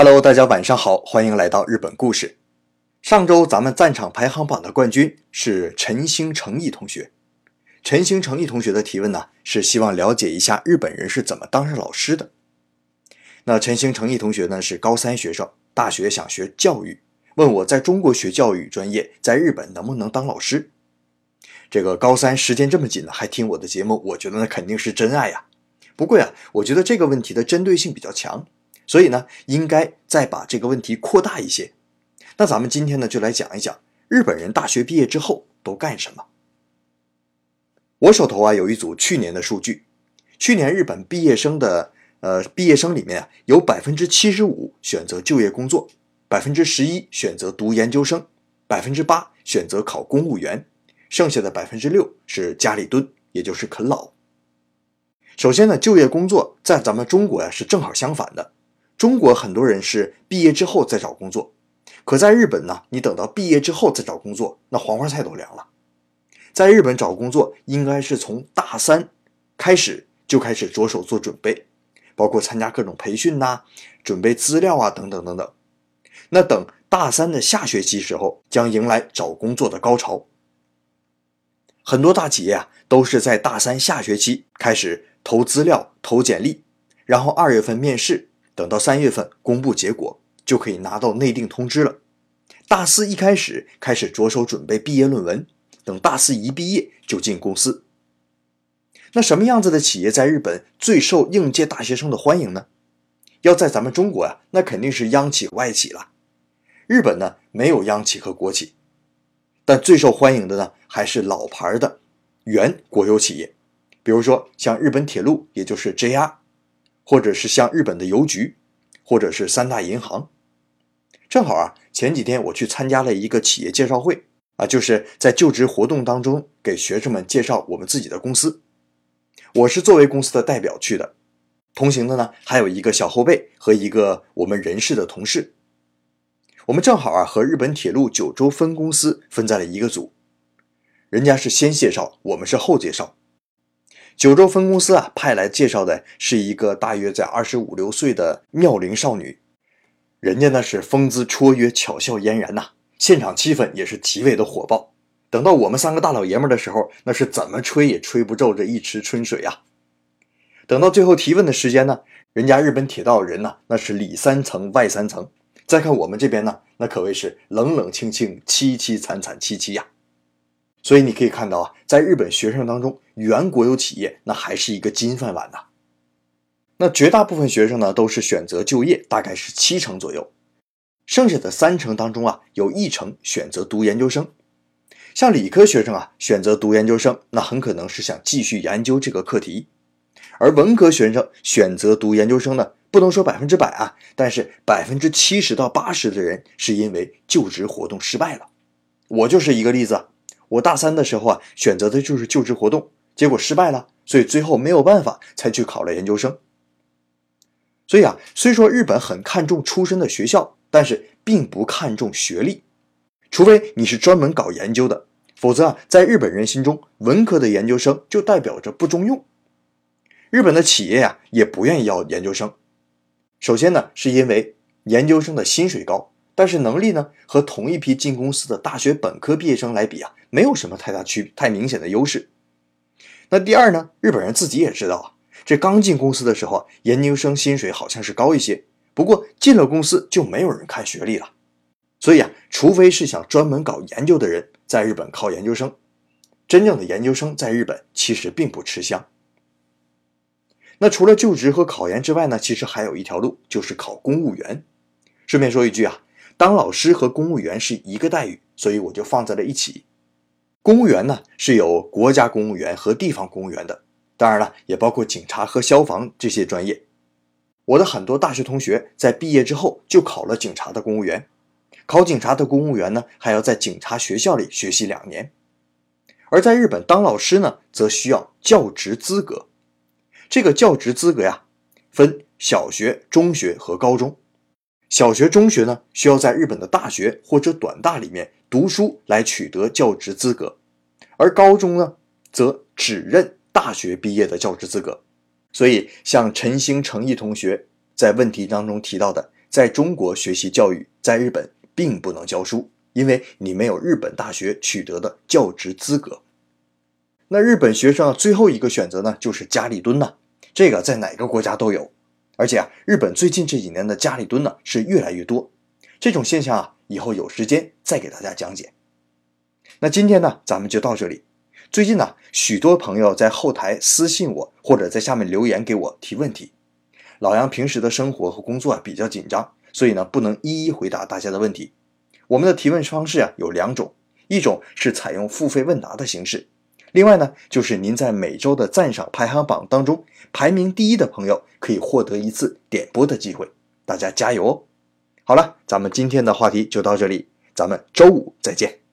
Hello，大家晚上好，欢迎来到日本故事。上周咱们战场排行榜的冠军是陈星诚毅同学。陈星诚毅同学的提问呢，是希望了解一下日本人是怎么当上老师的。那陈星诚毅同学呢是高三学生，大学想学教育，问我在中国学教育专业，在日本能不能当老师？这个高三时间这么紧呢，还听我的节目，我觉得那肯定是真爱呀。不过呀，我觉得这个问题的针对性比较强。所以呢，应该再把这个问题扩大一些。那咱们今天呢，就来讲一讲日本人大学毕业之后都干什么。我手头啊有一组去年的数据，去年日本毕业生的呃毕业生里面啊，有百分之七十五选择就业工作，百分之十一选择读研究生，百分之八选择考公务员，剩下的百分之六是家里蹲，也就是啃老。首先呢，就业工作在咱们中国呀是正好相反的。中国很多人是毕业之后再找工作，可在日本呢，你等到毕业之后再找工作，那黄花菜都凉了。在日本找工作，应该是从大三开始就开始着手做准备，包括参加各种培训呐，准备资料啊，等等等等。那等大三的下学期时候，将迎来找工作的高潮。很多大企业啊，都是在大三下学期开始投资料、投简历，然后二月份面试。等到三月份公布结果，就可以拿到内定通知了。大四一开始开始着手准备毕业论文，等大四一毕业就进公司。那什么样子的企业在日本最受应届大学生的欢迎呢？要在咱们中国呀，那肯定是央企、外企了。日本呢没有央企和国企，但最受欢迎的呢还是老牌的原国有企业，比如说像日本铁路，也就是 JR。或者是像日本的邮局，或者是三大银行，正好啊，前几天我去参加了一个企业介绍会啊，就是在就职活动当中给学生们介绍我们自己的公司。我是作为公司的代表去的，同行的呢还有一个小后辈和一个我们人事的同事。我们正好啊和日本铁路九州分公司分在了一个组，人家是先介绍，我们是后介绍。九州分公司啊，派来介绍的是一个大约在二十五六岁的妙龄少女，人家那是风姿绰约、巧笑嫣然呐，现场气氛也是极为的火爆。等到我们三个大老爷们的时候，那是怎么吹也吹不皱这一池春水呀。等到最后提问的时间呢，人家日本铁道人呢，那是里三层外三层，再看我们这边呢，那可谓是冷冷清清、凄凄惨惨戚戚呀。所以你可以看到啊，在日本学生当中，原国有企业那还是一个金饭碗呐。那绝大部分学生呢，都是选择就业，大概是七成左右。剩下的三成当中啊，有一成选择读研究生。像理科学生啊，选择读研究生，那很可能是想继续研究这个课题；而文科学生选择读研究生呢，不能说百分之百啊，但是百分之七十到八十的人是因为就职活动失败了。我就是一个例子。我大三的时候啊，选择的就是就职活动，结果失败了，所以最后没有办法才去考了研究生。所以啊，虽说日本很看重出身的学校，但是并不看重学历，除非你是专门搞研究的，否则啊，在日本人心中，文科的研究生就代表着不中用。日本的企业呀，也不愿意要研究生。首先呢，是因为研究生的薪水高。但是能力呢，和同一批进公司的大学本科毕业生来比啊，没有什么太大区太明显的优势。那第二呢，日本人自己也知道啊，这刚进公司的时候啊，研究生薪水好像是高一些，不过进了公司就没有人看学历了。所以啊，除非是想专门搞研究的人在日本考研究生，真正的研究生在日本其实并不吃香。那除了就职和考研之外呢，其实还有一条路，就是考公务员。顺便说一句啊。当老师和公务员是一个待遇，所以我就放在了一起。公务员呢是有国家公务员和地方公务员的，当然了，也包括警察和消防这些专业。我的很多大学同学在毕业之后就考了警察的公务员，考警察的公务员呢还要在警察学校里学习两年。而在日本当老师呢，则需要教职资格。这个教职资格呀，分小学、中学和高中。小学、中学呢，需要在日本的大学或者短大里面读书来取得教职资格，而高中呢，则只认大学毕业的教职资格。所以，像陈星诚毅同学在问题当中提到的，在中国学习教育，在日本并不能教书，因为你没有日本大学取得的教职资格。那日本学生最后一个选择呢，就是家里蹲呢，这个在哪个国家都有，而且啊，日本最近这几年的家里蹲呢是越来越多，这种现象啊，以后有时间再给大家讲解。那今天呢，咱们就到这里。最近呢，许多朋友在后台私信我，或者在下面留言给我提问题。老杨平时的生活和工作啊比较紧张，所以呢不能一一回答大家的问题。我们的提问方式啊有两种，一种是采用付费问答的形式，另外呢就是您在每周的赞赏排行榜当中排名第一的朋友可以获得一次点播的机会。大家加油哦！好了，咱们今天的话题就到这里，咱们周五再见。